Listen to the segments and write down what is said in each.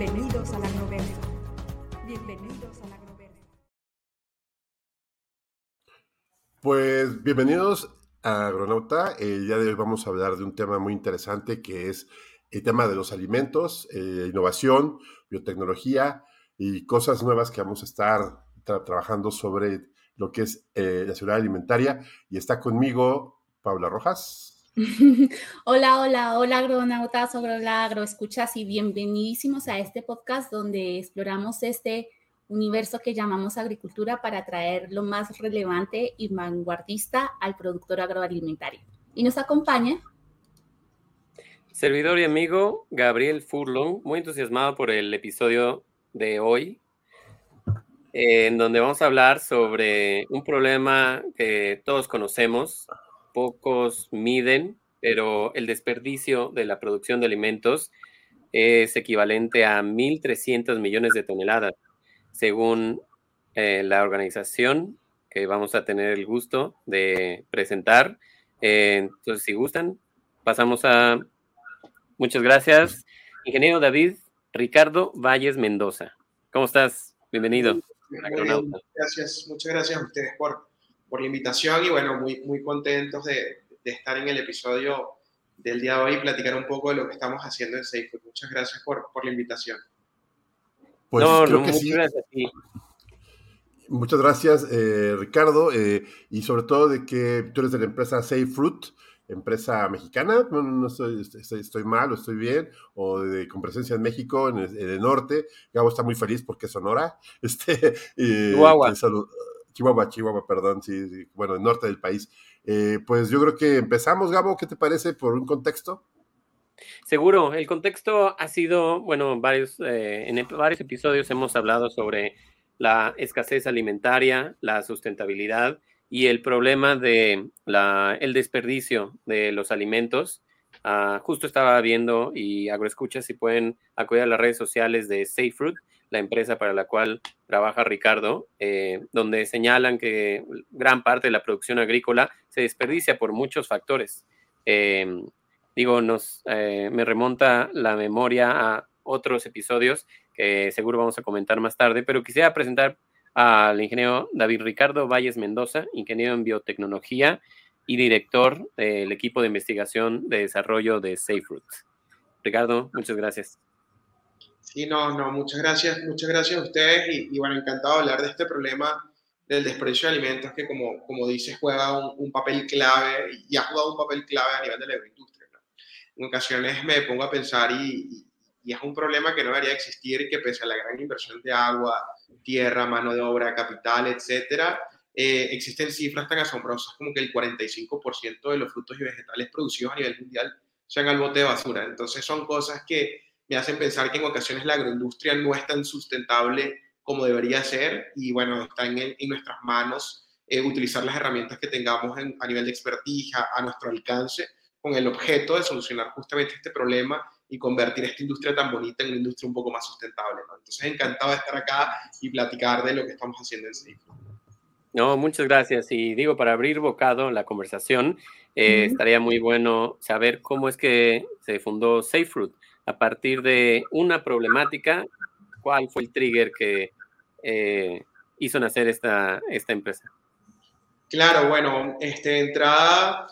Bienvenidos al agroverso. Bienvenidos al agroverso. Pues bienvenidos a Agronauta. El día de hoy vamos a hablar de un tema muy interesante que es el tema de los alimentos, eh, innovación, biotecnología y cosas nuevas que vamos a estar tra- trabajando sobre lo que es eh, la seguridad alimentaria. Y está conmigo Paula Rojas. Hola, hola, hola agronautas, hola agroescuchas y bienvenidísimos a este podcast donde exploramos este universo que llamamos agricultura para traer lo más relevante y vanguardista al productor agroalimentario. Y nos acompaña Servidor y amigo Gabriel Furlong, muy entusiasmado por el episodio de hoy, eh, en donde vamos a hablar sobre un problema que todos conocemos, pocos miden, pero el desperdicio de la producción de alimentos es equivalente a 1.300 millones de toneladas, según eh, la organización que vamos a tener el gusto de presentar. Eh, entonces, si gustan, pasamos a Muchas gracias. Ingeniero David Ricardo Valles Mendoza. ¿Cómo estás? Bienvenido. Gracias, muchas gracias a ustedes por, por la invitación y bueno, muy, muy contentos de, de estar en el episodio del día de hoy y platicar un poco de lo que estamos haciendo en SafeFood. Muchas gracias por, por la invitación. Pues no, creo no, que muchas sí. gracias a ti. Muchas gracias, eh, Ricardo, eh, y sobre todo de que tú eres de la empresa Safe Fruit, empresa mexicana, no, no estoy, estoy, estoy mal o estoy bien, o de, con presencia en México, en el, en el norte. Gabo está muy feliz porque es Sonora. Este, eh, Chihuahua. que salu- Chihuahua, Chihuahua, perdón, sí, bueno, el norte del país. Eh, pues yo creo que empezamos, Gabo, ¿qué te parece por un contexto? Seguro, el contexto ha sido, bueno, varios, eh, en varios episodios hemos hablado sobre la escasez alimentaria, la sustentabilidad y el problema de la, el desperdicio de los alimentos. Ah, justo estaba viendo y agroescucha si pueden acudir a las redes sociales de Safe Fruit, la empresa para la cual trabaja Ricardo, eh, donde señalan que gran parte de la producción agrícola se desperdicia por muchos factores. Eh, digo, nos, eh, me remonta la memoria a otros episodios que seguro vamos a comentar más tarde, pero quisiera presentar al ingeniero David Ricardo Valles Mendoza, ingeniero en biotecnología y director del equipo de investigación de desarrollo de SafeRoot. Ricardo, muchas gracias. Sí, no, no, muchas gracias, muchas gracias a ustedes y, y bueno, encantado de hablar de este problema del desperdicio de alimentos que como, como dices juega un, papel clave y ha jugado un papel clave a nivel de la agroindustria. ¿no? En ocasiones me pongo a pensar y es un problema que no debería existir, que pese a la gran inversión de agua, tierra, mano de obra, capital, etcétera, eh, existen cifras tan asombrosas como que el 45% de los frutos y vegetales producidos a nivel mundial sean al bote de basura. Entonces son cosas que me hacen pensar que en ocasiones la agroindustria no es tan sustentable como debería ser y bueno, está en, en nuestras manos eh, utilizar las herramientas que tengamos en- a nivel de expertija a nuestro alcance con el objeto de solucionar justamente este problema y convertir esta industria tan bonita en una industria un poco más sustentable. ¿no? Entonces, encantado de estar acá y platicar de lo que estamos haciendo en Safe. No, muchas gracias. Y digo, para abrir bocado la conversación, eh, estaría muy bueno saber cómo es que se fundó SafeFruit. A partir de una problemática, ¿cuál fue el trigger que eh, hizo nacer esta, esta empresa? Claro, bueno, este, entrada,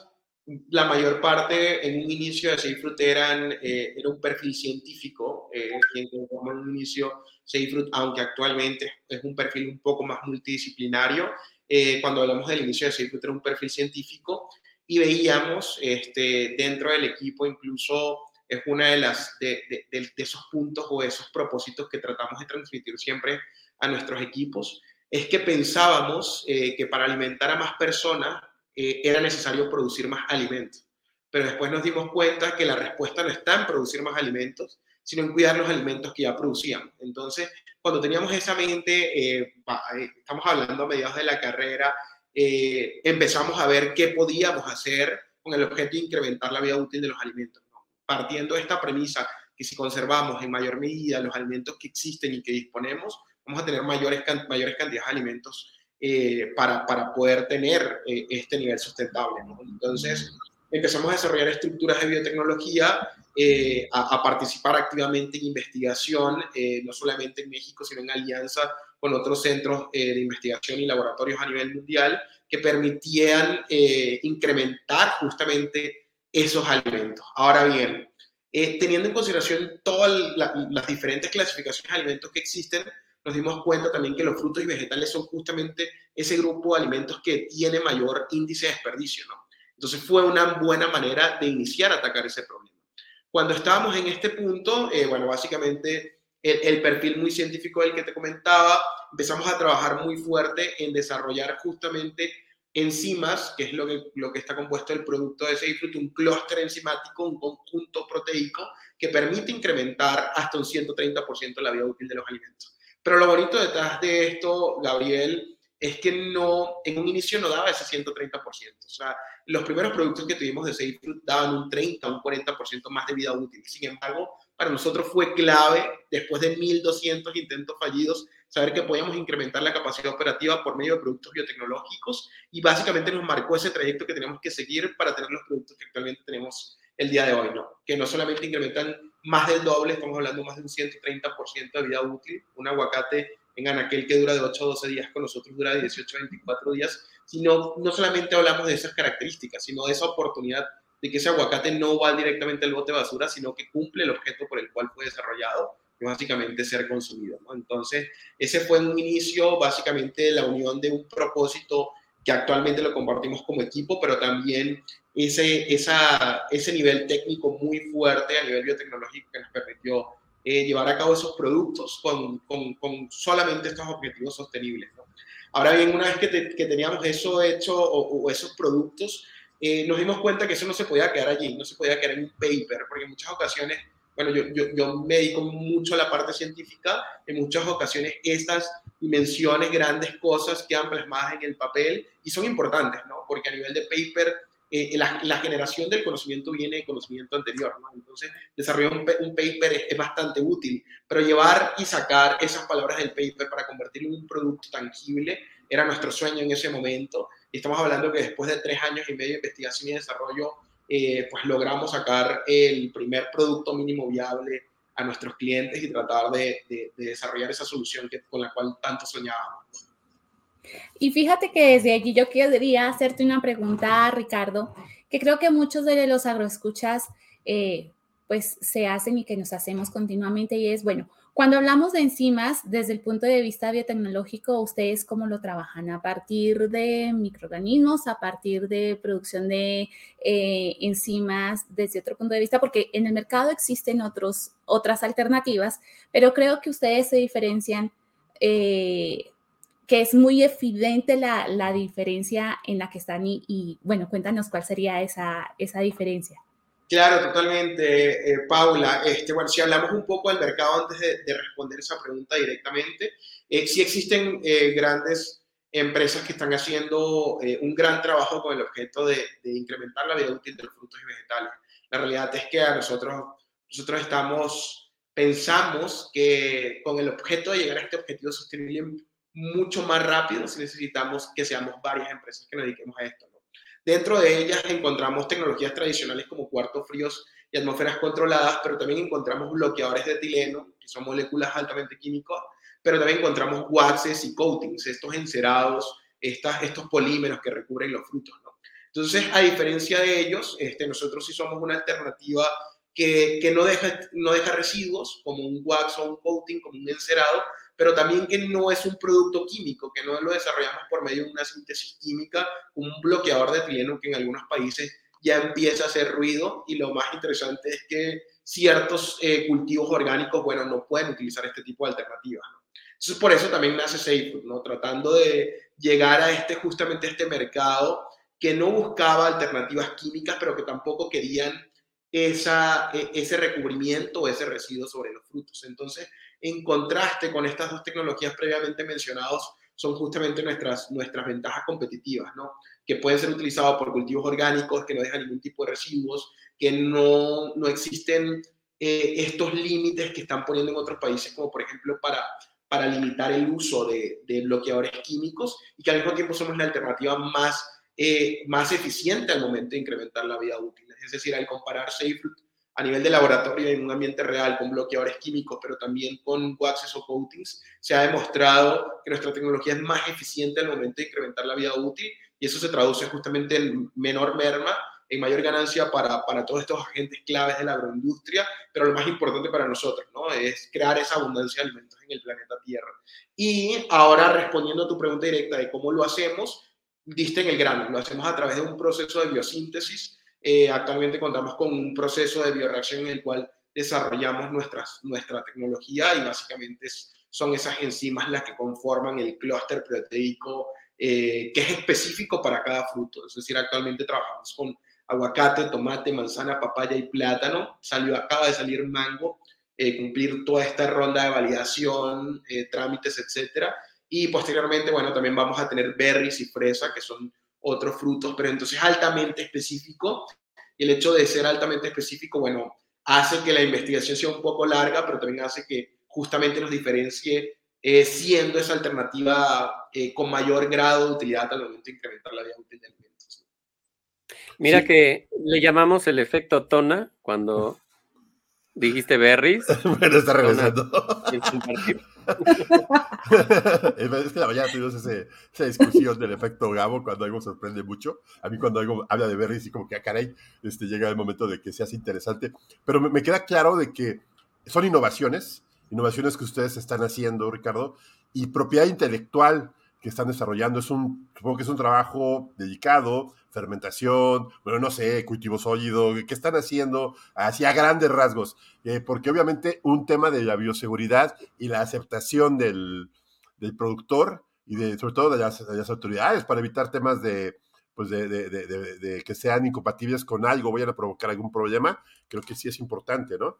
la mayor parte en un inicio de Safe eran, eh, era un perfil científico, eh, en un inicio Safe aunque actualmente es un perfil un poco más multidisciplinario. Eh, cuando hablamos del inicio de Safe era un perfil científico y veíamos este, dentro del equipo incluso es una de las de, de, esos puntos o esos propósitos que tratamos de transmitir siempre a nuestros equipos es que pensábamos eh, que para alimentar a más personas eh, era necesario producir más alimentos. Pero después nos dimos cuenta que la respuesta no está en producir más alimentos, sino en cuidar los alimentos que ya producíamos. Entonces, cuando teníamos esa mente, eh, estamos hablando a mediados de la carrera, empezamos a ver qué podíamos hacer con el objeto de incrementar la vida útil de los alimentos. Partiendo de esta premisa que si conservamos en mayor medida los alimentos que existen y que disponemos, vamos a tener mayores, mayores cantidades de alimentos para, para, poder tener este nivel sustentable. Entonces, empezamos a desarrollar estructuras de biotecnología eh, a, participar activamente en investigación, eh, no solamente en México, sino en alianza con otros centros eh, de investigación y laboratorios a nivel mundial que permitían incrementar justamente esos alimentos. Ahora bien, teniendo en consideración todas las diferentes clasificaciones de alimentos que existen, nos dimos cuenta también que los frutos y vegetales son justamente ese grupo de alimentos que tiene mayor índice de desperdicio. ¿no? Entonces fue una buena manera de iniciar a atacar ese problema. Cuando estábamos en este punto, eh, bueno, básicamente el, perfil muy científico del que te comentaba, empezamos a trabajar muy fuerte en desarrollar justamente enzimas, que es lo que, lo que está compuesto el producto de ese fruto, un clúster enzimático, un conjunto proteico que permite incrementar hasta un 130% la vida útil de los alimentos. Pero lo bonito detrás de esto, Gabriel, es que no, en un inicio no daba ese 130%. O sea, los primeros productos que tuvimos de Safe daban un 30, un 40% más de vida útil. Sin embargo, para nosotros fue clave, después de 1.200 intentos fallidos, saber que podíamos incrementar la capacidad operativa por medio de productos biotecnológicos y básicamente nos marcó ese trayecto que tenemos que seguir para tener los productos que actualmente tenemos el día de hoy, ¿no? Que no solamente incrementan más del doble, estamos hablando más de un 130% de vida útil, un aguacate en anaquel que dura de 8 a 12 días, con nosotros dura de 18 a 24 días, sino no solamente hablamos de esas características, sino de esa oportunidad de que ese aguacate no va directamente al bote de basura, sino que cumple el objeto por el cual fue desarrollado, que básicamente ser consumido. Entonces, ese fue un inicio básicamente la unión de un propósito que actualmente lo compartimos como equipo, pero también ese, esa, ese nivel técnico muy fuerte a nivel biotecnológico que nos permitió eh, llevar a cabo esos productos con, con, con solamente estos objetivos sostenibles. Ahora bien, una vez que, que teníamos eso hecho o, esos productos, eh, nos dimos cuenta que eso no se podía quedar allí, no se podía quedar en un paper, porque en muchas ocasiones, bueno, yo, yo, yo me dedico mucho a la parte científica, en muchas ocasiones estas dimensiones, grandes cosas quedan plasmadas en el papel y son importantes, ¿no? Porque a nivel de paper eh, la, generación del conocimiento viene de conocimiento anterior, ¿no? Entonces, desarrollar un, paper es, bastante útil, pero llevar y sacar esas palabras del paper para convertirlo en un producto tangible era nuestro sueño en ese momento. Y estamos hablando que después de tres años y medio de investigación y desarrollo, eh, pues logramos sacar el primer producto mínimo viable a nuestros clientes y tratar de, de, desarrollar esa solución que, con la cual tanto soñábamos. Y fíjate que desde allí yo quería hacerte una pregunta, Ricardo, que creo que muchos de los agroescuchas eh, pues se hacen y que nos hacemos continuamente y es, bueno, cuando hablamos de enzimas desde el punto de vista biotecnológico, ¿ustedes cómo lo trabajan? ¿A partir de microorganismos, a partir de producción de eh, enzimas desde otro punto de vista? Porque en el mercado existen otros, otras alternativas, pero creo que ustedes se diferencian eh, que es muy evidente la, la, diferencia en la que están y, bueno, cuéntanos cuál sería esa, esa diferencia. Claro, totalmente, eh, Paula. Este, bueno, si hablamos un poco del mercado antes de, responder esa pregunta directamente, eh, sí existen eh, grandes empresas que están haciendo eh, un gran trabajo con el objeto de, incrementar la vida útil de los frutos y vegetales. La realidad es que nosotros, nosotros estamos, pensamos que con el objeto de llegar a este objetivo sostenible mucho más rápido si necesitamos que seamos varias empresas que nos dediquemos a esto. Dentro de ellas encontramos tecnologías tradicionales como cuartos fríos y atmósferas controladas, pero también encontramos bloqueadores de etileno, que son moléculas altamente químicas, pero también encontramos waxes y coatings, estos encerados, estas, estos polímeros que recubren los frutos. Entonces, a diferencia de ellos, este, nosotros sí somos una alternativa que, que, no, deja, no deja residuos, como un wax o un coating, como un encerado, pero también que no es un producto químico, que no lo desarrollamos por medio de una síntesis química, un bloqueador de etileno que en algunos países ya empieza a hacer ruido y lo más interesante es que ciertos eh, cultivos orgánicos, bueno, no pueden utilizar este tipo de alternativas. Entonces, por eso también nace SafeFood, ¿no? Tratando de llegar a este, justamente a este mercado que no buscaba alternativas químicas, pero que tampoco querían esa, e, ese recubrimiento ese residuo sobre los frutos. Entonces, en contraste con estas dos tecnologías previamente mencionadas, son justamente nuestras, nuestras ventajas competitivas, ¿no? que pueden ser utilizados por cultivos orgánicos, que no dejan ningún tipo de residuos, que no, no existen eh, estos límites que están poniendo en otros países, como por ejemplo para, para limitar el uso de, de bloqueadores químicos, y que al mismo tiempo somos la alternativa más, eh, más eficiente al momento de incrementar la vida útil. Es decir, al comparar SafeRoot a nivel de laboratorio en un ambiente real con bloqueadores químicos, pero también con waxes o coatings, se ha demostrado que nuestra tecnología es más eficiente al momento de incrementar la vida útil y eso se traduce justamente en menor merma, en mayor ganancia para, para todos estos agentes claves de la agroindustria, pero lo más importante para nosotros, ¿no? Es crear esa abundancia de alimentos en el planeta Tierra. Y ahora respondiendo a tu pregunta directa de cómo lo hacemos, diste en el grano, lo hacemos a través de un proceso de biosíntesis eh, actualmente contamos con un proceso de bioreacción en el cual desarrollamos nuestras, nuestra tecnología y básicamente son esas enzimas las que conforman el clúster proteico eh, que es específico para cada fruto. Es decir, actualmente trabajamos con aguacate, tomate, manzana, papaya y plátano. Salió, acaba de salir mango, eh, cumplir toda esta ronda de validación, trámites, etcétera. Y posteriormente, bueno, también vamos a tener berries y fresa, que son otros frutos, pero entonces altamente específico. Y el hecho de ser altamente específico, bueno, hace que la investigación sea un poco larga, pero también hace que justamente nos diferencie eh, siendo esa alternativa eh, con mayor grado de utilidad al momento de incrementar la vida útil de alimentos. Mira que le llamamos el efecto tona cuando dijiste berries. bueno, está regresando. es que la mañana tuvimos esa discusión del efecto Gabo cuando algo sorprende mucho. A mí cuando algo habla de berries y como que, ah, caray, este, llega el momento de que se hace interesante. Pero me, queda claro de que son innovaciones, innovaciones que ustedes están haciendo, Ricardo, y propiedad intelectual que están desarrollando. Es un, supongo que es un trabajo dedicado, fermentación, bueno, no sé, cultivo sólido, ¿qué están haciendo? Así a grandes rasgos, eh, porque obviamente un tema de la bioseguridad y la aceptación del, del productor y de, sobre todo de las, autoridades para evitar temas de, pues de, de, de, que sean incompatibles con algo, vayan a provocar algún problema, creo que sí es importante, ¿no?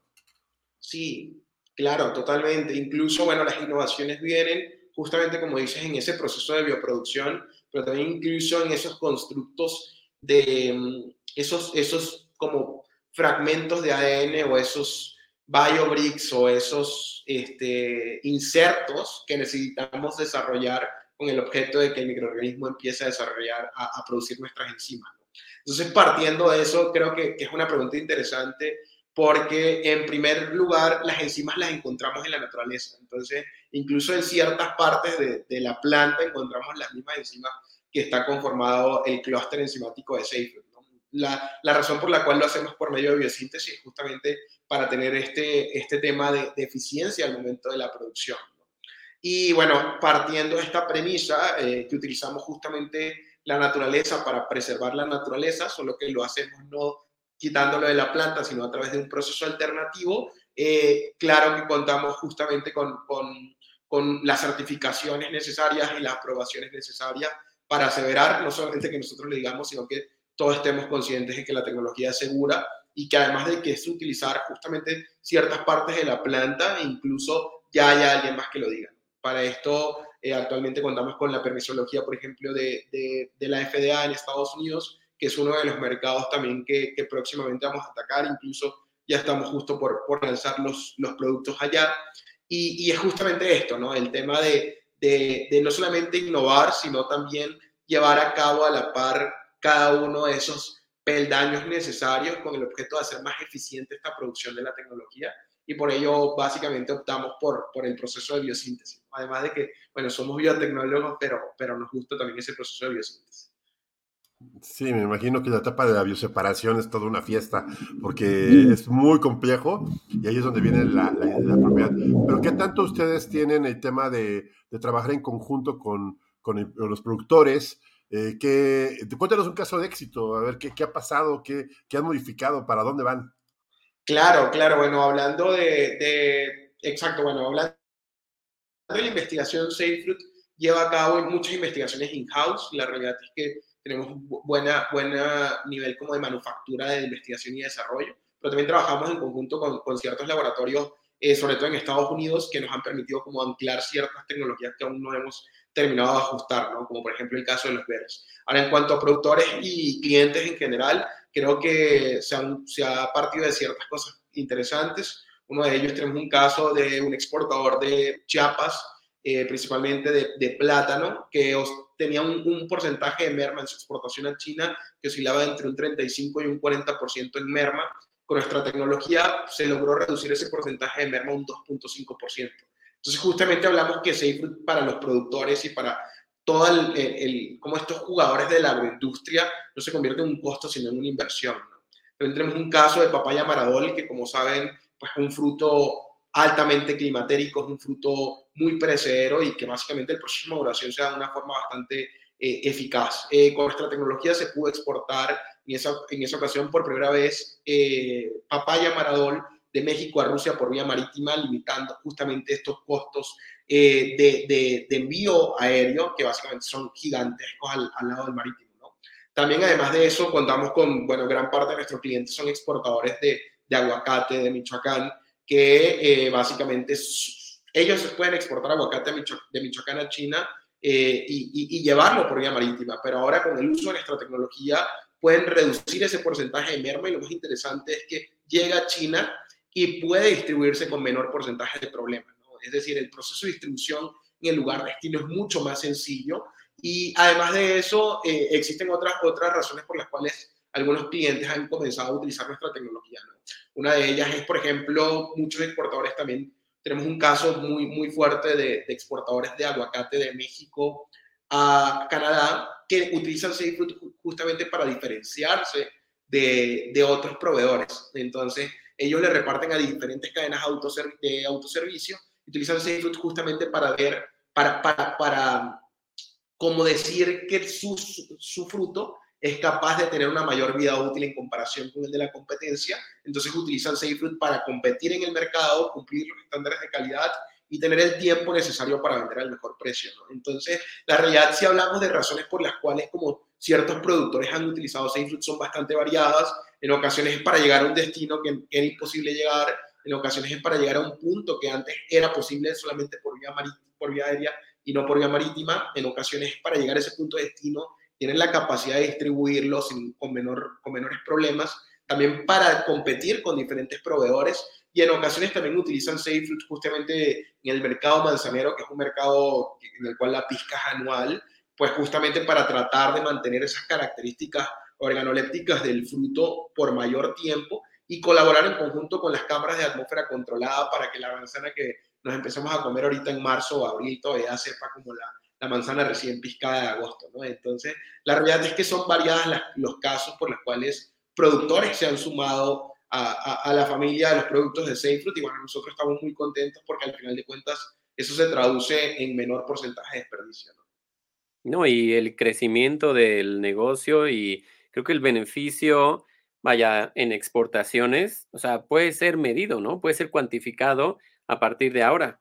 Sí, claro, totalmente. Incluso, bueno, las innovaciones vienen justamente como dices, en ese proceso de bioproducción, pero también incluso en esos constructos de mm, esos, esos como fragmentos de ADN o esos biobricks o esos este, insertos que necesitamos desarrollar con el objeto de que el microorganismo empiece a desarrollar, a, producir nuestras enzimas. Entonces, partiendo de eso, creo que, que es una pregunta interesante porque en primer lugar las enzimas las encontramos en la naturaleza. Entonces, incluso en ciertas partes de, de la planta encontramos las mismas enzimas que está conformado el clúster enzimático de Seyfried. La, la, razón por la cual lo hacemos por medio de biosíntesis es justamente para tener este, este tema de, de eficiencia al momento de la producción. Y bueno, partiendo de esta premisa, eh, que utilizamos justamente la naturaleza para preservar la naturaleza, solo que lo hacemos no quitándolo de la planta, sino a través de un proceso alternativo, eh, claro que contamos justamente con, con, las certificaciones necesarias y las aprobaciones necesarias para aseverar no solamente que nosotros le digamos, sino que todos estemos conscientes de que la tecnología es segura y que además de que es utilizar justamente ciertas partes de la planta, incluso ya haya alguien más que lo diga. Para esto, eh, actualmente contamos con la permisología, por ejemplo, de, de la FDA en Estados Unidos, que es uno de los mercados también que, que próximamente vamos a atacar, incluso ya estamos justo por, por lanzar los, los productos allá. Y, y, es justamente esto, ¿no? El tema de, de, de, no solamente innovar, sino también llevar a cabo a la par cada uno de esos peldaños necesarios con el objeto de hacer más eficiente esta producción de la tecnología. Y por ello, básicamente, optamos por, por el proceso de biosíntesis. Además de que, bueno, somos biotecnólogos, pero, pero nos gusta también ese proceso de biosíntesis. Sí, me imagino que la etapa de la bioseparación es toda una fiesta, porque es muy complejo y ahí es donde viene la, la, propiedad. Pero ¿qué tanto ustedes tienen el tema de, de trabajar en conjunto con, con, los productores? Eh, que, cuéntanos un caso de éxito, a ver qué, qué ha pasado, qué, qué, han modificado, para dónde van. Claro, claro, bueno, hablando de, de exacto, bueno, hablando de la investigación SafeFruit, lleva a cabo muchas investigaciones in-house, la realidad es que tenemos buena, buena nivel como de manufactura de investigación y desarrollo, pero también trabajamos en conjunto con, con ciertos laboratorios, eh, sobre todo en Estados Unidos, que nos han permitido como anclar ciertas tecnologías que aún no hemos terminado de ajustar, ¿no? como por ejemplo el caso de los verdes. Ahora, en cuanto a productores y clientes en general, creo que se, han, se ha partido de ciertas cosas interesantes. Uno de ellos tenemos un caso de un exportador de Chiapas, eh, principalmente de, de, plátano, que tenía un, un, porcentaje de merma en su exportación a China que oscilaba entre un 35 y un 40% en merma. Con nuestra tecnología se logró reducir ese porcentaje de merma un 2.5%. Entonces, justamente hablamos que SafeFood para los productores y para todo el, el, como estos jugadores de la agroindustria no se convierte en un costo, sino en una inversión. ¿no? También tenemos un caso de papaya maradol, que como saben, pues es un fruto altamente climatérico, es un fruto muy perecedero y que básicamente el proceso de maduración se da de una forma bastante eh, eficaz. Eh, con nuestra tecnología se pudo exportar en esa, en esa ocasión por primera vez eh, papaya maradol de México a Rusia por vía marítima, limitando justamente estos costos eh, de, de, de, envío aéreo, que básicamente son gigantescos al, al, lado del marítimo. ¿no? También, además de eso, contamos con, bueno, gran parte de nuestros clientes son exportadores de, de aguacate de Michoacán, que eh, básicamente ellos pueden exportar aguacate de Michoacán a China eh, y, y, y, llevarlo por vía marítima, pero ahora con el uso de nuestra tecnología pueden reducir ese porcentaje de merma y lo más interesante es que llega a China y puede distribuirse con menor porcentaje de problemas. ¿no? Es decir, el proceso de distribución en el lugar de destino es mucho más sencillo y además de eso eh, existen otras, otras razones por las cuales algunos clientes han comenzado a utilizar nuestra tecnología. ¿no? Una de ellas es, por ejemplo, muchos exportadores también. Tenemos un caso muy, muy fuerte de, de exportadores de aguacate de México a Canadá que utilizan SafeFood justamente para diferenciarse de, de otros proveedores. Entonces, ellos le reparten a diferentes cadenas de autoservicio, utilizan SafeFood justamente para ver, para, para, para como decir que su, su, fruto es capaz de tener una mayor vida útil en comparación con el de la competencia. Entonces utilizan SafeFood para competir en el mercado, cumplir los estándares de calidad y tener el tiempo necesario para vender al mejor precio. Entonces, la realidad, si hablamos de razones por las cuales como ciertos productores han utilizado SafeFood, son bastante variadas en ocasiones es para llegar a un destino que era imposible llegar, en ocasiones es para llegar a un punto que antes era posible solamente por vía, por vía aérea y no por vía marítima, en ocasiones es para llegar a ese punto de destino, tienen la capacidad de distribuirlo sin, con, menor, con menores problemas, también para competir con diferentes proveedores y en ocasiones también utilizan SafeFood justamente en el mercado manzanero, que es un mercado en el cual la pizca es anual, pues justamente para tratar de mantener esas características organolépticas del fruto por mayor tiempo y colaborar en conjunto con las cámaras de atmósfera controlada para que la manzana que nos empecemos a comer ahorita en marzo o abril todavía sepa como la, la manzana recién piscada de agosto. ¿no? Entonces, la realidad es que son variadas las, los casos por los cuales productores se han sumado a, a, la familia de los productos de Safe Fruit y bueno, nosotros estamos muy contentos porque al final de cuentas eso se traduce en menor porcentaje de desperdicio. ¿no? No, y el crecimiento del negocio y creo que el beneficio, vaya, en exportaciones, o sea, puede ser medido, ¿no? Puede ser cuantificado a partir de ahora.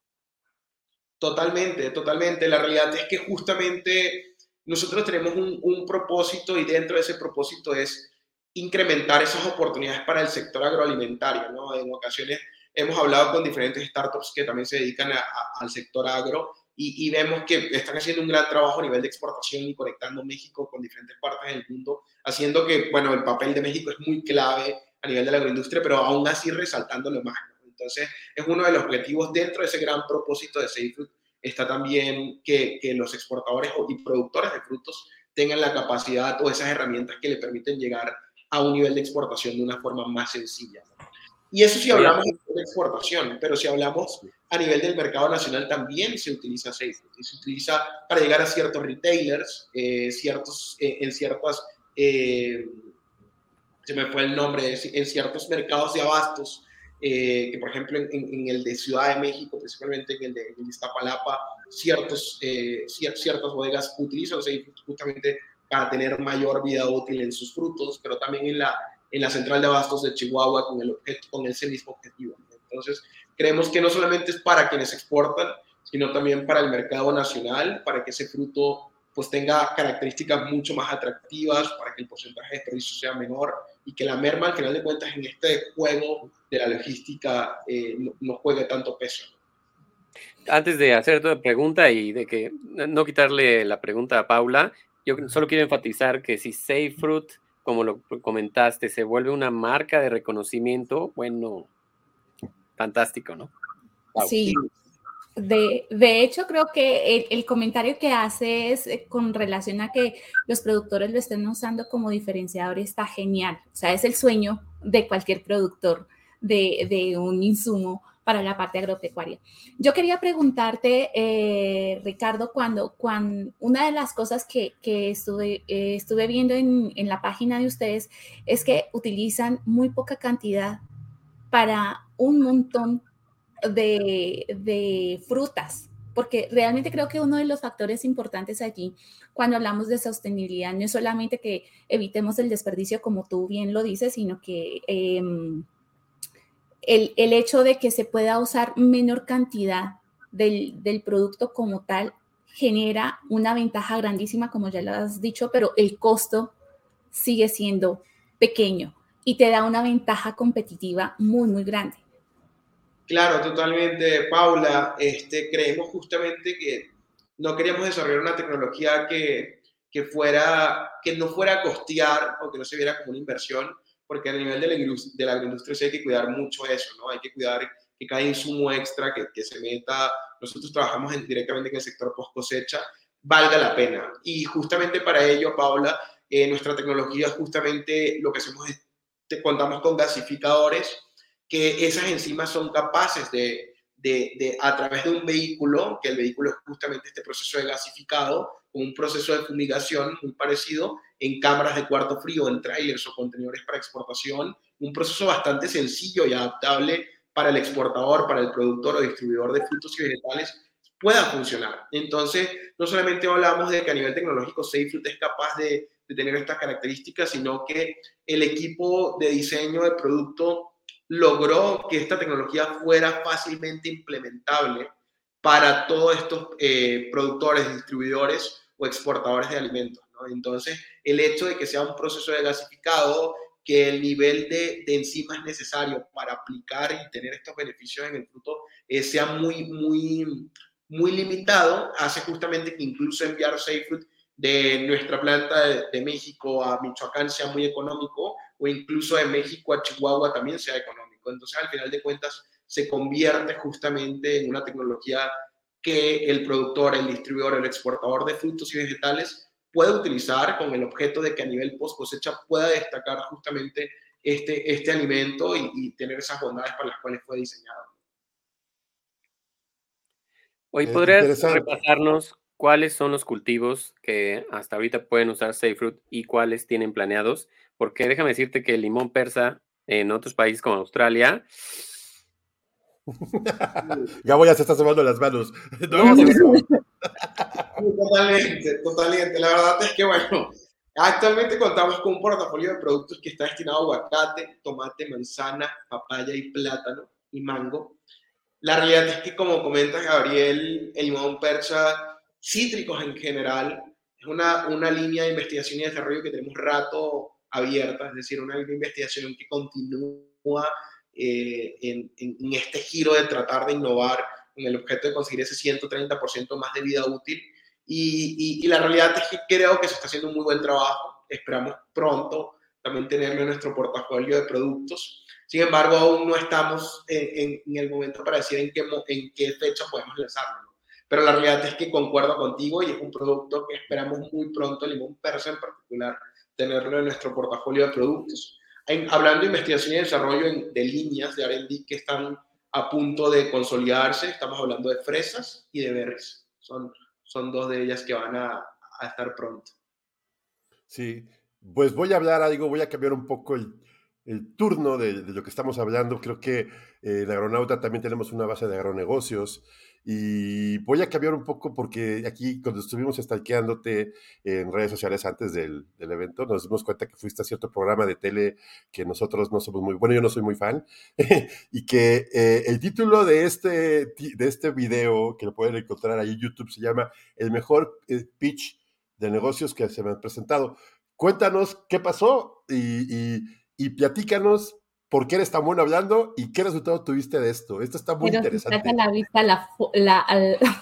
Totalmente, totalmente. La realidad es que justamente nosotros tenemos un, propósito y dentro de ese propósito es incrementar esas oportunidades para el sector agroalimentario, ¿no? En ocasiones hemos hablado con diferentes startups que también se dedican al sector agro y, vemos que están haciendo un gran trabajo a nivel de exportación y conectando México con diferentes partes del mundo, haciendo que, bueno, el papel de México es muy clave a nivel de la agroindustria, pero aún así resaltándolo más. Entonces, es uno de los objetivos dentro de ese gran propósito de Safe Food, está también que, que los exportadores y productores de frutos tengan la capacidad o esas herramientas que le permiten llegar a un nivel de exportación de una forma más sencilla. Y eso si hablamos de exportación, pero si hablamos a nivel del mercado nacional también se utiliza SafeFood y se utiliza para llegar a ciertos retailers, eh, ciertos, eh, en ciertas, eh, se me fue el nombre, en ciertos mercados de abastos, eh, que por ejemplo en, en, el de Ciudad de México, principalmente en el de, en Iztapalapa, ciertos, ciertas bodegas utilizan SafeFood justamente para tener mayor vida útil en sus frutos, pero también en la en la central de abastos de Chihuahua con, el objeto, con ese mismo objetivo. Entonces, creemos que no solamente es para quienes exportan, sino también para el mercado nacional, para que ese fruto pues tenga características mucho más atractivas, para que el porcentaje de desperdicio sea menor y que la merma al final de cuentas en este juego de la logística eh, no, juegue tanto peso. Antes de hacer toda pregunta y de que no quitarle la pregunta a Paula, yo solo quiero enfatizar que si Fruit, como lo comentaste, se vuelve una marca de reconocimiento, bueno, fantástico, ¿no? Sí, de, hecho, creo que el, comentario que hace es eh, con relación a que los productores lo estén usando como diferenciador está genial. O sea, es el sueño de cualquier productor de, un insumo para la parte agropecuaria. Yo quería preguntarte, eh, Ricardo, cuando, cuando una de las cosas que, estuve, eh, estuve viendo en, en la página de ustedes es que utilizan muy poca cantidad para un montón de, frutas, porque realmente creo que uno de los factores importantes allí cuando hablamos de sostenibilidad no es solamente que evitemos el desperdicio, como tú bien lo dices, sino que em, el, hecho de que se pueda usar menor cantidad del, del, producto como tal genera una ventaja grandísima, como ya lo has dicho, pero el costo sigue siendo pequeño y te da una ventaja competitiva muy, muy grande. Claro, totalmente, Paula. Este, creemos justamente que no queríamos desarrollar una tecnología que, que, fuera, que no fuera a costear o que no se viera como una inversión, porque a nivel de la, de la agroindustria sí hay que cuidar mucho eso, ¿no? Hay que cuidar que cada insumo extra que, se meta, nosotros trabajamos directamente en el sector post cosecha, valga la pena. Y justamente para ello, Paula, eh, nuestra tecnología justamente lo que hacemos es, contamos con gasificadores, que esas enzimas son capaces de, de, a través de un vehículo, que el vehículo es justamente este proceso de gasificado, con un proceso de fumigación muy parecido en cámaras de cuarto frío, en trailers o contenedores para exportación, un proceso bastante sencillo y adaptable para el exportador, para el productor o distribuidor de frutos y vegetales pueda funcionar. Entonces, no solamente hablamos de que a nivel tecnológico SafeFruit es capaz de, de tener estas características, sino que el equipo de diseño de producto logró que esta tecnología fuera fácilmente implementable para todos estos eh, productores, distribuidores o exportadores de alimentos. Entonces, el hecho de que sea un proceso de gasificado, que el nivel de, enzimas necesario para aplicar y tener estos beneficios en el fruto eh, sea muy, muy, muy limitado, hace justamente que incluso enviar Fruit de nuestra planta de, de México a Michoacán sea muy económico o incluso de México a Chihuahua también sea económico. Entonces, al final de cuentas, se convierte justamente en una tecnología que el productor, el distribuidor, el exportador de frutos y vegetales puede utilizar con el objeto de que a nivel post cosecha pueda destacar justamente este, este alimento y, tener esas bondades para las cuales fue diseñado. Hoy eh, podrías repasarnos cuáles son los cultivos que hasta ahorita pueden usar Fruit y cuáles tienen planeados porque déjame decirte que el limón persa en otros países como Australia. ya ya se está tomando las manos. totalmente, totalmente. La verdad es que, bueno, actualmente contamos con un portafolio de productos que está destinado a aguacate, tomate, manzana, papaya y plátano y mango. La realidad es que, como comenta Gabriel, el limón persa, cítricos en general, es una, una línea de investigación y desarrollo que tenemos rato abierta, es decir, una investigación que continúa eh, en, en, este giro de tratar de innovar con el objeto de conseguir ese 130% más de vida útil. Y, y, la realidad es que creo que se está haciendo un muy buen trabajo. Esperamos pronto también tenerlo en nuestro portafolio de productos. Sin embargo, aún no estamos en, en, el momento para decir en qué, en qué fecha podemos lanzarlo. Pero la realidad es que concuerdo contigo y es un producto que esperamos muy pronto, limón persa en particular, tenerlo en nuestro portafolio de productos. hablando de investigación y desarrollo de líneas de R&D que están a punto de consolidarse, estamos hablando de fresas y de berries. Son, son dos de ellas que van a, estar pronto. Sí, pues voy a hablar algo, voy a cambiar un poco el, turno de, lo que estamos hablando. Creo que eh, en Agronauta también tenemos una base de agronegocios y voy a cambiar un poco porque aquí cuando estuvimos stalkeándote en redes sociales antes del, del, evento, nos dimos cuenta que fuiste a cierto programa de tele que nosotros no somos muy, bueno, yo no soy muy fan, y que eh, el título de este, de este video, que lo pueden encontrar ahí en YouTube, se llama El mejor eh, pitch de negocios que se me han presentado. Cuéntanos qué pasó y, y y platícanos por qué eres tan bueno hablando y qué resultado tuviste de esto. Esto está muy interesante. la vista, la, la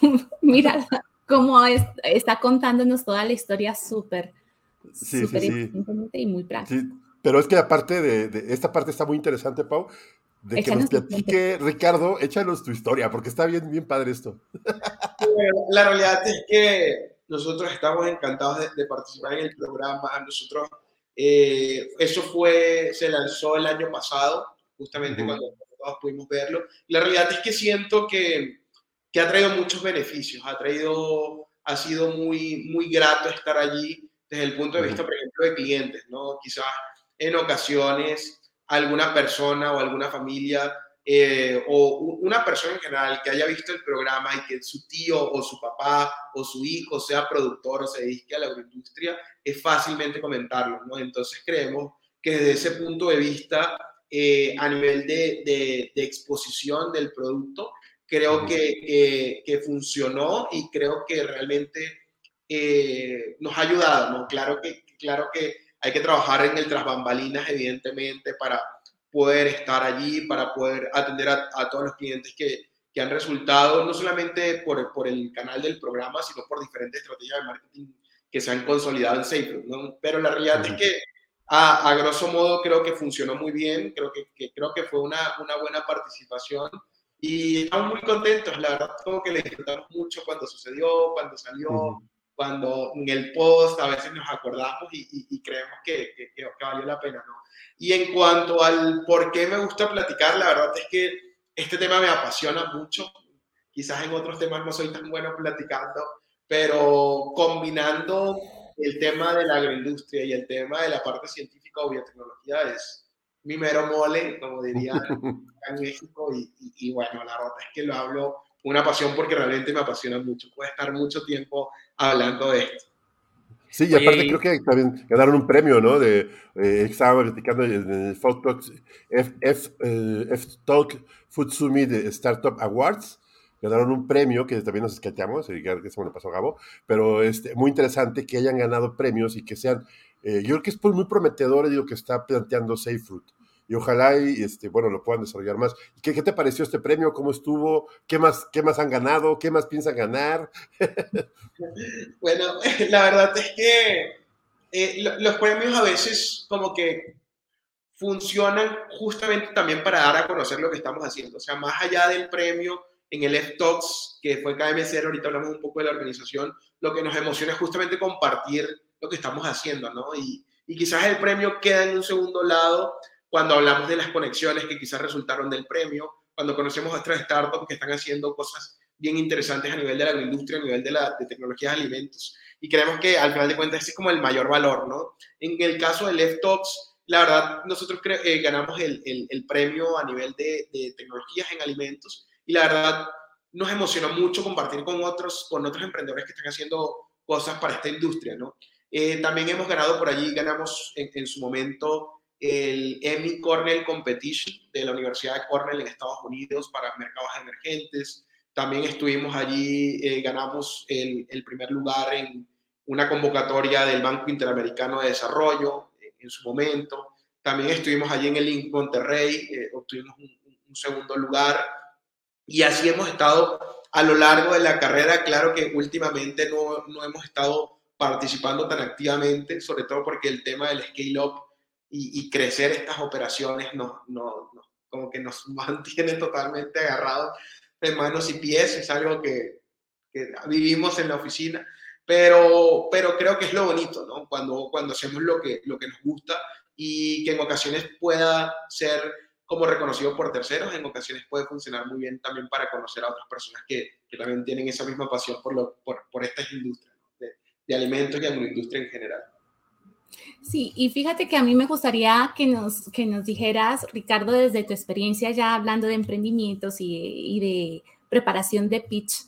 mira cómo está contándonos toda la historia súper, sí, súper sí, y muy práctica. pero es que aparte de, de, esta parte está muy interesante, Pau, de que nos platique Ricardo, échanos tu historia, porque está bien, bien padre esto. la realidad es que nosotros estamos encantados de, participar en el programa. Nosotros, eh, eso fue, se lanzó el año pasado, justamente cuando todos pudimos verlo. La realidad es que siento que, que, ha traído muchos beneficios, ha traído, ha sido muy, muy grato estar allí desde el punto de vista, por ejemplo, de clientes, ¿no? Quizás en ocasiones alguna persona o alguna familia eh, o una persona en general que haya visto el programa y que su tío o su papá o su hijo sea productor o se dedique a la agroindustria, es fácilmente comentarlo, ¿no? Entonces creemos que desde ese punto de vista, eh, a nivel de, de, exposición del producto, creo que, que, funcionó y creo que realmente eh, nos ha ayudado, ¿no? Claro que, claro que hay que trabajar en el tras bambalinas, evidentemente, para poder estar allí, para poder atender a, todos los clientes que, que, han resultado, no solamente por, por, el canal del programa, sino por diferentes estrategias de marketing que se han consolidado en SafeRoot, ¿no? Pero la realidad es que, a, a, grosso modo, creo que funcionó muy bien, creo que, que creo que fue una, una buena participación y estamos muy contentos, la verdad, como que le disfrutamos mucho cuando sucedió, cuando salió cuando en el post a veces nos acordamos y, creemos que, que, valió la pena, ¿no? Y en cuanto al por qué me gusta platicar, la verdad es que este tema me apasiona mucho. Quizás en otros temas no soy tan bueno platicando, pero combinando el tema de la agroindustria y el tema de la parte científica o biotecnología es mi mero mole, como diría en México, y, y bueno, la verdad es que lo hablo una pasión porque realmente me apasiona mucho. Puedo estar mucho tiempo hablando de esto. Sí, y aparte creo que también ganaron un premio, ¿no? De, eh, estaba platicando en el Food Talk, F, F, eh, F Talk Food Summit Startup Awards. Ganaron un premio que también nos escateamos, que se me lo pasó a Gabo, pero este, muy interesante que hayan ganado premios y que sean, eh, yo creo que es muy prometedor, digo, que está planteando Safe Fruit y ojalá y este, bueno, lo puedan desarrollar más. ¿Qué, ¿Qué, te pareció este premio? ¿Cómo estuvo? ¿Qué más, ¿Qué más han ganado? ¿Qué más piensan ganar? bueno, la verdad es que eh, los premios a veces como que funcionan justamente también para dar a conocer lo que estamos haciendo. O sea, más allá del premio en el F-Talks, que fue KMC, ahorita hablamos un poco de la organización, lo que nos emociona es justamente compartir lo que estamos haciendo, ¿no? Y, y quizás el premio queda en un segundo lado, cuando hablamos de las conexiones que quizás resultaron del premio, cuando conocemos a otras startups que están haciendo cosas bien interesantes a nivel de la agroindustria, a nivel de, la, de tecnologías de alimentos. Y creemos que al final de cuentas ese es como el mayor valor, ¿no? En el caso del F-Talks, la verdad, nosotros eh, ganamos el, el, el, premio a nivel de, de, tecnologías en alimentos y la verdad nos emocionó mucho compartir con otros, con otros emprendedores que están haciendo cosas para esta industria, ¿no? Eh, también hemos ganado por allí, ganamos en, en su momento el Emmy Cornell Competition de la Universidad de Cornell en Estados Unidos para mercados emergentes. También estuvimos allí, eh, ganamos el, el, primer lugar en una convocatoria del Banco Interamericano de Desarrollo eh, en su momento. También estuvimos allí en el Link Monterrey, eh, obtuvimos un, un, segundo lugar. Y así hemos estado a lo largo de la carrera. Claro que últimamente no, no hemos estado participando tan activamente, sobre todo porque el tema del scale-up y, crecer estas operaciones no, no, como que nos mantiene totalmente agarrados de manos y pies, es algo que, que, vivimos en la oficina, pero, pero creo que es lo bonito, ¿no? Cuando, cuando hacemos lo que, lo que nos gusta y que en ocasiones pueda ser como reconocido por terceros, en ocasiones puede funcionar muy bien también para conocer a otras personas que, que también tienen esa misma pasión por, lo, por, por estas industrias, de, de alimentos y agroindustria en general. Sí, y fíjate que a mí me gustaría que nos, que nos dijeras, Ricardo, desde tu experiencia ya hablando de emprendimientos y, y de preparación de pitch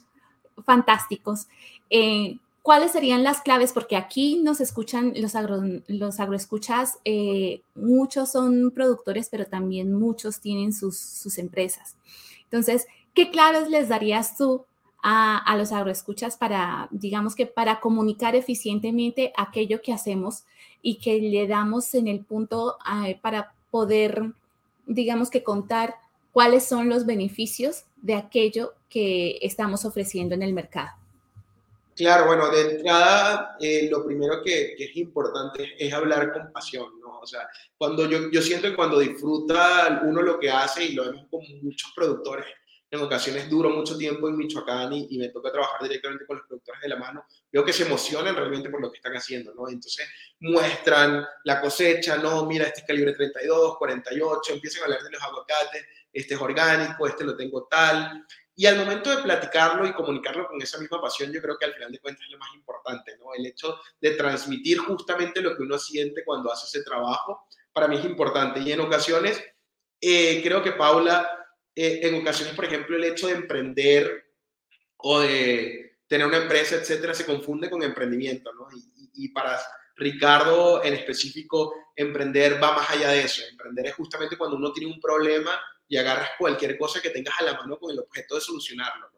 fantásticos, eh, ¿cuáles serían las claves? Porque aquí nos escuchan los, agro, los agroescuchas, eh, muchos son productores, pero también muchos tienen sus, sus empresas. Entonces, ¿qué claves les darías tú a, a, los agroescuchas para, digamos que para comunicar eficientemente aquello que hacemos y que le damos en el punto para poder, digamos que contar cuáles son los beneficios de aquello que estamos ofreciendo en el mercado. Claro, bueno, de entrada, eh, lo primero que, es importante es hablar con pasión, ¿no? O sea, cuando yo, yo siento que cuando disfruta uno lo que hace, y lo vemos con muchos productores, en ocasiones duro mucho tiempo en Michoacán y, y, me toca trabajar directamente con los productores de la mano, veo que se emocionan realmente por lo que están haciendo, ¿no? Entonces muestran la cosecha, no, mira, este es calibre 32, 48, empiezan a hablar de los aguacates, este es orgánico, este lo tengo tal, y al momento de platicarlo y comunicarlo con esa misma pasión, yo creo que al final de cuentas es lo más importante, ¿no? El hecho de transmitir justamente lo que uno siente cuando hace ese trabajo, para mí es importante. Y en ocasiones, eh, creo que Paula, eh, en ocasiones, por ejemplo, el hecho de emprender o de tener una empresa, etcétera, se confunde con emprendimiento, y para Ricardo en específico, emprender va más allá de eso. Emprender es justamente cuando uno tiene un problema y agarras cualquier cosa que tengas a la mano con el objeto de solucionarlo.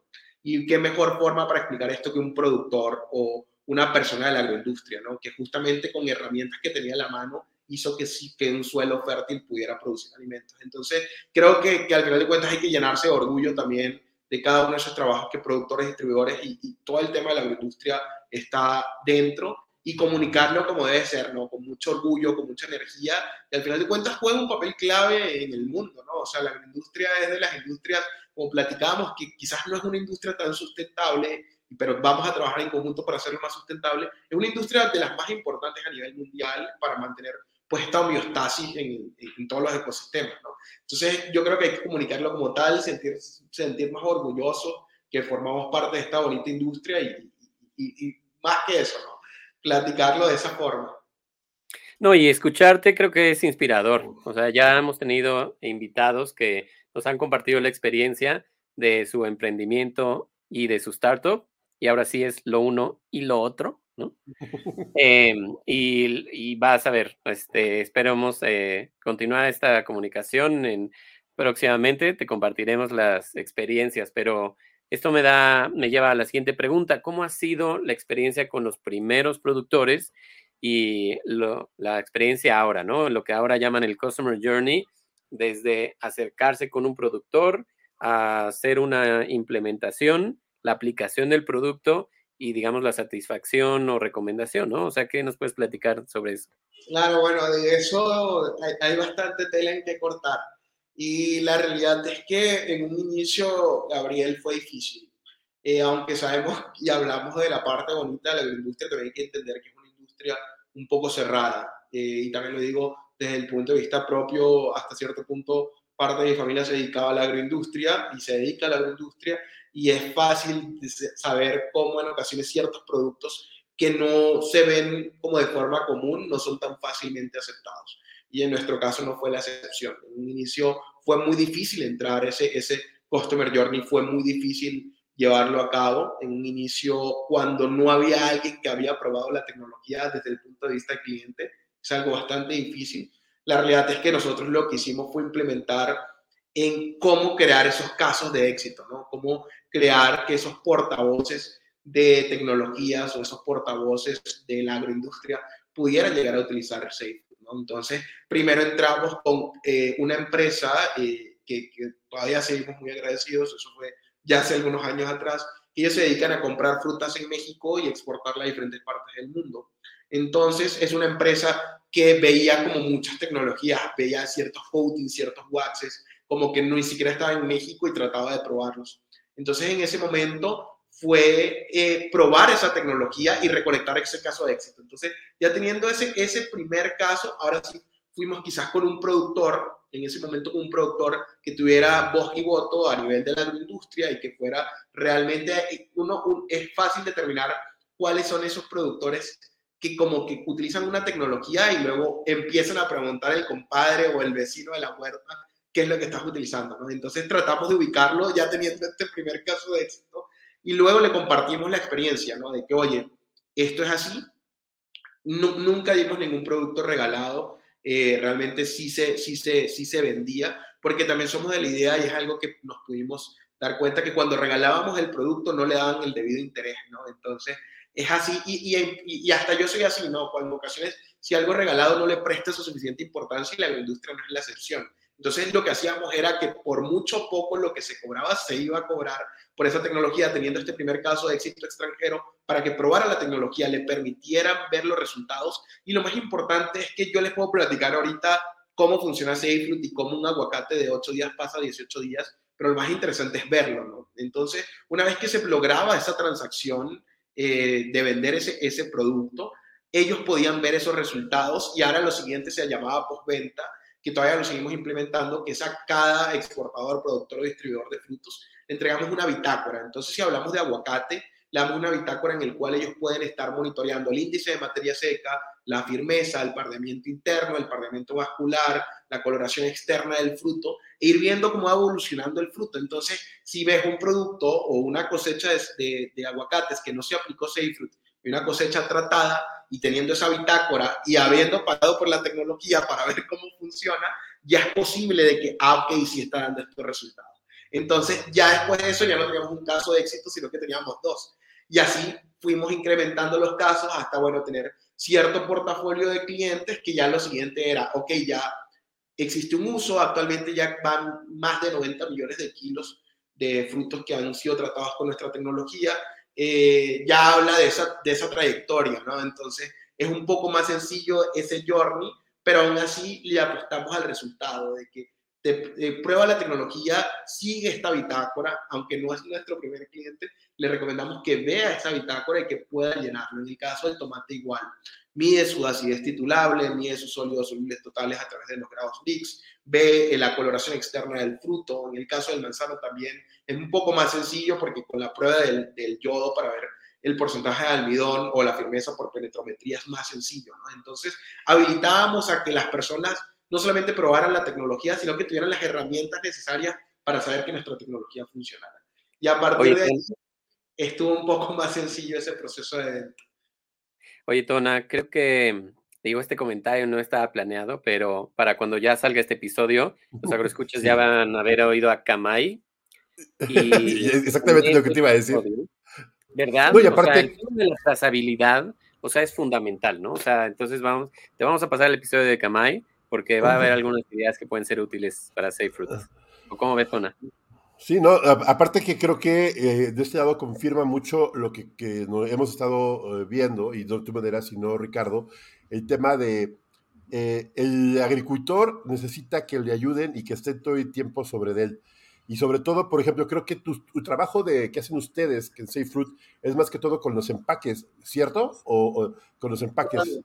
Y qué mejor forma para explicar esto que un productor o una persona de la agroindustria, ¿no? que justamente con herramientas que tenía a la mano hizo que sí, que un suelo fértil pudiera producir alimentos. Entonces, creo que, que al final de cuentas hay que llenarse de orgullo también de cada uno de esos trabajos que productores, distribuidores y, y todo el tema de la agroindustria está dentro y comunicarlo como debe ser, ¿no? Con mucho orgullo, con mucha energía, y al final de cuentas juega un papel clave en el mundo, ¿no? O sea, la industria es de las industrias, como platicábamos, que quizás no es una industria tan sustentable, pero vamos a trabajar en conjunto para hacerlo más sustentable. Es una industria de las más importantes a nivel mundial para mantener pues esta homeostasis en, en, todos los ecosistemas, ¿no? Entonces, yo creo que hay que comunicarlo como tal, sentir, sentir más orgulloso que formamos parte de esta bonita industria y, y, y más que eso, ¿no? platicarlo de esa forma. No, y escucharte creo que es inspirador. O sea, ya hemos tenido invitados que nos han compartido la experiencia de su emprendimiento y de su startup, y ahora sí es lo uno y lo otro, ¿no? eh, y, y, vas a ver, este, esperemos eh, continuar esta comunicación en, próximamente, te compartiremos las experiencias, pero esto me da, me lleva a la siguiente pregunta. ¿Cómo ha sido la experiencia con los primeros productores y la experiencia ahora, ¿no? Lo que ahora llaman el Customer Journey, desde acercarse con un productor a hacer una implementación, la aplicación del producto y, digamos, la satisfacción o recomendación, ¿no? O sea, ¿qué nos puedes platicar sobre eso? Claro, bueno, de eso hay, hay bastante tela en que cortar. Y la realidad es que en un inicio, Gabriel, fue difícil. Eh, aunque sabemos y hablamos de la parte bonita de la agroindustria, también hay que entender que es una industria un poco cerrada. Eh, y también lo digo desde el punto de vista propio, hasta cierto punto, parte de mi familia se dedicaba a la agroindustria y se dedica a la agroindustria y es fácil saber cómo en ocasiones ciertos productos que no se ven como de forma común no son tan fácilmente aceptados y en nuestro caso no fue la excepción. En un inicio fue muy difícil entrar, ese, ese Customer Journey fue muy difícil llevarlo a cabo. En un inicio, cuando no había alguien que había probado la tecnología desde el punto de vista del cliente, es algo bastante difícil. La realidad es que nosotros lo que hicimos fue implementar en cómo crear esos casos de éxito, ¿no? Cómo crear que esos portavoces de tecnologías o esos portavoces de la agroindustria pudieran llegar a utilizar Safe. Entonces, primero entramos con eh, una empresa eh, que, todavía seguimos muy agradecidos, eso fue ya hace algunos años atrás, que ellos se dedican a comprar frutas en México y exportarla a diferentes partes del mundo. Entonces, es una empresa que veía como muchas tecnologías, veía ciertos coatings, ciertos waxes, como que ni siquiera estaba en México y trataba de probarlos. Entonces, en ese momento, fue eh, probar esa tecnología y recolectar ese caso de éxito. Entonces, ya teniendo ese, ese primer caso, ahora sí fuimos quizás con un productor, en ese momento con un productor que tuviera voz y voto a nivel de la industria y que fuera realmente, uno, es fácil determinar cuáles son esos productores que como que utilizan una tecnología y luego empiezan a preguntar el compadre o el vecino de la puerta qué es lo que estás utilizando. ¿no? Entonces tratamos de ubicarlo ya teniendo este primer caso de éxito y luego le compartimos la experiencia, ¿no? De que, oye, esto es así, nunca dimos ningún producto regalado, eh, realmente sí se, sí, se, sí se vendía, porque también somos de la idea y es algo que nos pudimos dar cuenta que cuando regalábamos el producto no le daban el debido interés, ¿no? Entonces, es así, y, y, hasta yo soy así, ¿no? En ocasiones, si algo regalado no le presta su suficiente importancia y la agroindustria no es la excepción. Entonces, lo que hacíamos era que por mucho poco lo que se cobraba se iba a cobrar por esa tecnología, teniendo este primer caso de éxito extranjero, para que probara la tecnología, le permitiera ver los resultados. Y lo más importante es que yo les puedo platicar ahorita cómo funciona SafeFruit y cómo un aguacate de 8 días pasa a 18 días, pero lo más interesante es verlo, ¿no? Entonces, una vez que se lograba esa transacción eh, de vender ese, ese producto, ellos podían ver esos resultados y ahora lo siguiente se llamaba postventa, que todavía lo seguimos implementando, que es a cada exportador, productor o distribuidor de frutos, entregamos una bitácora. Entonces, si hablamos de aguacate, le damos una bitácora en el cual ellos pueden estar monitoreando el índice de materia seca, la firmeza, el pardeamiento interno, el pardeamiento vascular, la coloración externa del fruto, e ir viendo cómo va evolucionando el fruto. Entonces, si ves un producto o una cosecha de, de, aguacates que no se aplicó Fruit una cosecha tratada, y teniendo esa bitácora y habiendo pagado por la tecnología para ver cómo funciona, ya es posible de que, ah, ok, sí está dando estos resultados. Entonces, ya después de eso ya no teníamos un caso de éxito, sino que teníamos dos. Y así fuimos incrementando los casos hasta, bueno, tener cierto portafolio de clientes que ya lo siguiente era, ok, ya existe un uso, actualmente ya van más de 90 millones de kilos de frutos que han sido tratados con nuestra tecnología, eh, ya habla de esa, de esa trayectoria, ¿no? Entonces es un poco más sencillo ese journey, pero aún así le apostamos al resultado de que te, prueba la tecnología, sigue esta bitácora, aunque no es nuestro primer cliente, le recomendamos que vea esa bitácora y que pueda llenarlo. En el caso del tomate igual, mide su acidez titulable, mide sus sólidos solubles totales a través de los grados Brix, ve la coloración externa del fruto. En el caso del manzano también es un poco más sencillo porque con la prueba del, yodo para ver el porcentaje de almidón o la firmeza por penetrometría es más sencillo. Entonces, habilitábamos a que las personas no solamente probaran la tecnología, sino que tuvieran las herramientas necesarias para saber que nuestra tecnología funcionara. Y a partir de ahí estuvo un poco más sencillo ese proceso de. Oye, Tona, creo que digo, este comentario no estaba planeado, pero para cuando ya salga este episodio, los agroescuchas ya van a haber oído a Kamai. Y Exactamente lo que te iba a decir. ¿Verdad? No, y aparte... el de la trazabilidad, o sea, es fundamental, ¿no? O sea, entonces vamos, te vamos a pasar el episodio de Kamai porque va a haber algunas ideas que pueden ser útiles para Safe Fruits. ¿O cómo ves, Tona? Sí, no, aparte que creo que eh, de este lado confirma mucho lo que, hemos estado eh, viendo, y no de tu manera, sino Ricardo, el tema de eh, el agricultor necesita que le ayuden y que esté todo el tiempo sobre él. Y sobre todo, por ejemplo, creo que tu, trabajo de que hacen ustedes que en Safe Fruit es más que todo con los empaques, ¿cierto? O, con los empaques.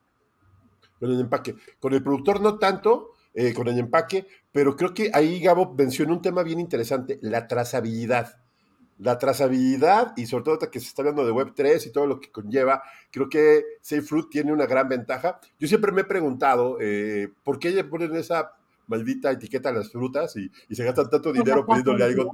Con el empaque. Con el productor no tanto, eh, con el empaque, pero creo que ahí Gabo mencionó un tema bien interesante, la trazabilidad la trazabilidad y sobre todo que se está hablando de Web3 y todo lo que conlleva, creo que SafeFruit tiene una gran ventaja. Yo siempre me he preguntado eh, por qué le ponen esa maldita etiqueta a las frutas y, se gastan tanto dinero pidiéndole algo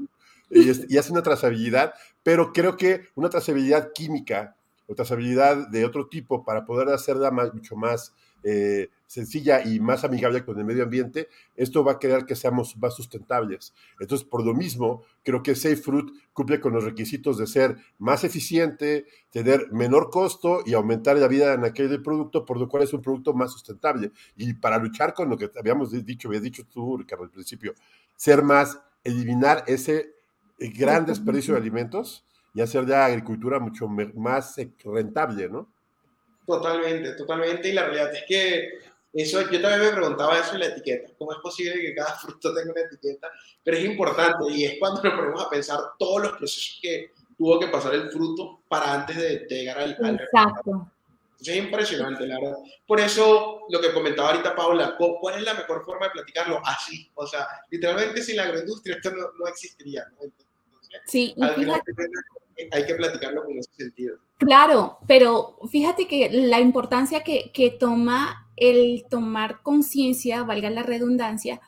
y, y hacen una trazabilidad, pero creo que una trazabilidad química o trazabilidad de otro tipo para poder hacerla mucho más eh, sencilla y más amigable con el medio ambiente, esto va a crear que seamos más sustentables. Entonces, por lo mismo, creo que Safe Fruit cumple con los requisitos de ser más eficiente, tener menor costo y aumentar la vida en aquel producto, por lo cual es un producto más sustentable. Y para luchar con lo que habíamos dicho, habías dicho tú, Ricardo, al principio, ser más, eliminar ese eh, gran desperdicio de alimentos y hacer la agricultura mucho más rentable, ¿no? Totalmente, totalmente. Y la realidad es que eso, yo también me preguntaba eso en la etiqueta. ¿Cómo es posible que cada fruto tenga una etiqueta? Pero es importante y es cuando nos ponemos a pensar todos los procesos que tuvo que pasar el fruto para antes de, llegar al, al Exacto. es impresionante, la verdad. Por eso, lo que comentaba ahorita Paula, ¿cuál es la mejor forma de platicarlo? Así. O sea, literalmente sin la agroindustria esto no, no existiría. sí, y fíjate, hay que platicarlo con ese sentido. Claro, pero fíjate que la importancia que, toma el tomar conciencia, valga la redundancia,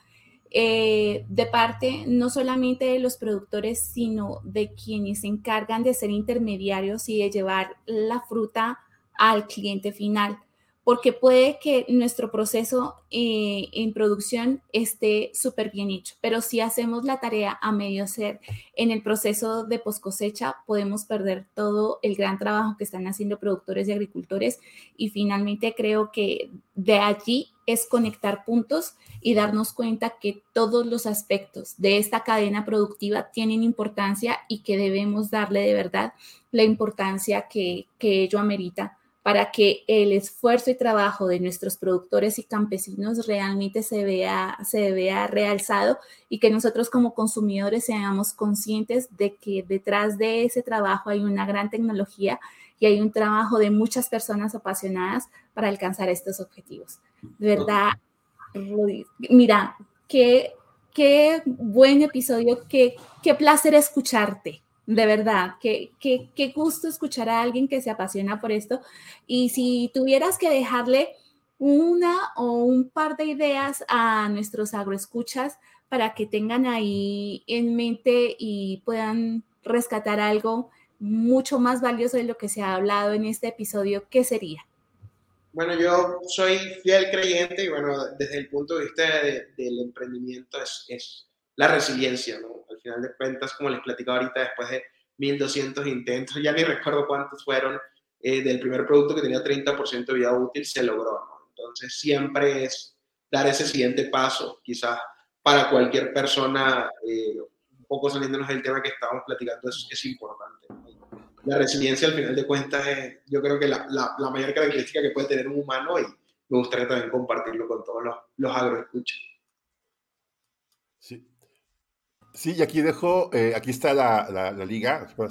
eh, de parte no solamente de los productores, sino de quienes se encargan de ser intermediarios y de llevar la fruta al cliente final. Porque puede que nuestro proceso eh, en producción esté súper bien hecho, pero si hacemos la tarea a medio hacer en el proceso de post cosecha, podemos perder todo el gran trabajo que están haciendo productores y agricultores. Y finalmente creo que de allí es conectar puntos y darnos cuenta que todos los aspectos de esta cadena productiva tienen importancia y que debemos darle de verdad la importancia que, que ello amerita para que el esfuerzo y trabajo de nuestros productores y campesinos realmente se vea, se vea realzado y que nosotros como consumidores seamos conscientes de que detrás de ese trabajo hay una gran tecnología y hay un trabajo de muchas personas apasionadas para alcanzar estos objetivos. De verdad, mira, qué, qué buen episodio, qué, qué placer escucharte de verdad, qué, qué, qué gusto escuchar a alguien que se apasiona por esto. Y si tuvieras que dejarle una o un par de ideas a nuestros agroescuchas para que tengan ahí en mente y puedan rescatar algo mucho más valioso de lo que se ha hablado en este episodio, ¿qué sería? Bueno, yo soy fiel creyente y bueno, desde el punto de vista del emprendimiento es, es la resiliencia, ¿no? Al final de cuentas, como les platicaba ahorita, después de 1200 intentos, ya ni recuerdo cuántos fueron, eh, del primer producto que tenía 30% de vida útil, se logró, ¿no? Entonces, siempre es dar ese siguiente paso, quizás para cualquier persona, eh, un poco saliéndonos del tema que estábamos platicando, es, es importante. La resiliencia, al final de cuentas, es yo creo que la, la, la, mayor característica que puede tener un humano y me gustaría también compartirlo con todos los, los agroescuchas. Sí, Sí, y aquí dejo, eh, aquí está la, la, la liga, ¿cómo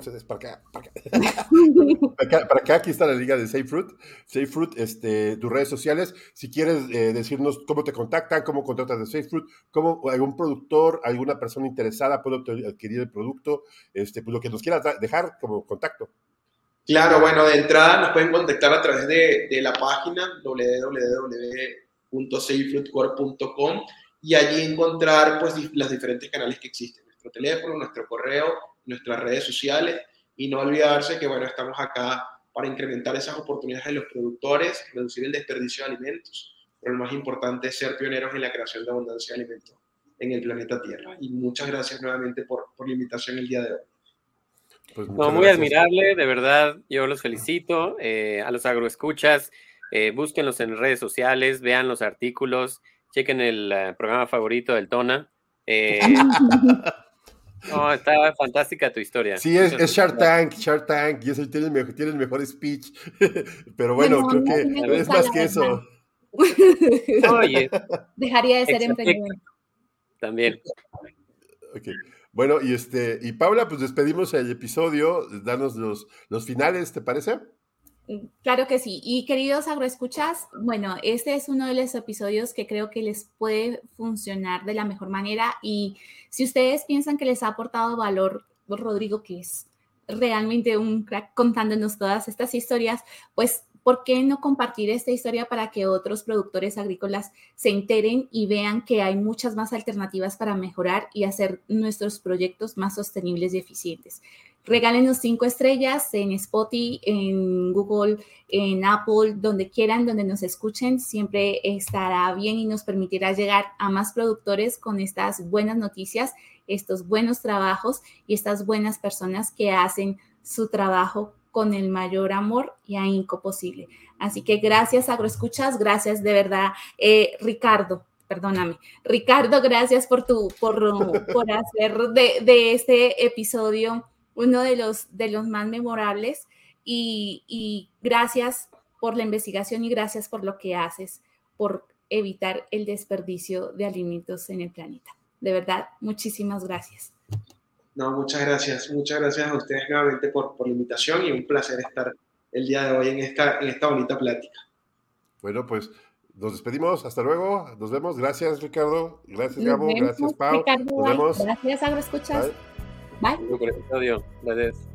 se dice? Para acá, para acá. para acá, para acá, aquí está la liga de Safe Fruit. Safe Fruit, este, tus redes sociales, si quieres eh, decirnos cómo te contactan, cómo contratas de Safe Fruit, cómo algún productor, alguna persona interesada puede adquirir el producto, este, pues lo que nos quieras dejar como contacto. Claro, bueno, de entrada nos pueden contactar a través de, de la página www.safefruitcore.com y allí encontrar pues los diferentes canales que existen, nuestro teléfono, nuestro correo, nuestras redes sociales y no olvidarse que bueno, estamos acá para incrementar esas oportunidades de los productores, reducir el desperdicio de alimentos, pero lo más importante es ser pioneros en la creación de abundancia de alimentos en el planeta Tierra. Y muchas gracias nuevamente por, por la invitación el día de hoy. Pues no, muy gracias. admirable, de verdad, yo los felicito. Eh, a los agroescuchas, eh, búsquenlos en redes sociales, vean los artículos, chequen el uh, programa favorito del Tona. Eh, no, está fantástica tu historia. Sí, es, es Shark Tank, Shark Tank, y eso tiene el mejor, tiene el mejor speech. Pero bueno, creo que es más que eso. Oye, Dejaría de ser emprendedor. También. Okay. Bueno, y este, y Paula, pues despedimos el episodio, danos los, los finales, ¿te parece? Claro que sí. Y queridos agroescuchas, bueno, este es uno de los episodios que creo que les puede funcionar de la mejor manera. Y si ustedes piensan que les ha aportado valor, Rodrigo, que es realmente un crack contándonos todas estas historias, pues, ¿por qué no compartir esta historia para que otros productores agrícolas se enteren y vean que hay muchas más alternativas para mejorar y hacer nuestros proyectos más sostenibles y eficientes? Regálenos cinco estrellas en Spotify, en Google, en Apple, donde quieran, donde nos escuchen. Siempre estará bien y nos permitirá llegar a más productores con estas buenas noticias, estos buenos trabajos y estas buenas personas que hacen su trabajo con el mayor amor y ahínco posible. Así que gracias, agroescuchas, gracias de verdad, eh, Ricardo, perdóname. Ricardo, gracias por tu, por, por hacer de, de este episodio uno de los, de los más memorables y, y gracias por la investigación y gracias por lo que haces por evitar el desperdicio de alimentos en el planeta. De verdad, muchísimas gracias. No, muchas gracias. Muchas gracias a ustedes nuevamente por, por la invitación y un placer estar el día de hoy en esta, en esta bonita plática. Bueno, pues nos despedimos. Hasta luego. Nos vemos. Gracias, Ricardo. Gracias, Gabo. Vemos, gracias, Pau. Ricardo, nos vemos. Gracias, Agroescuchas. Bye. Bye. Episodio. Gracias.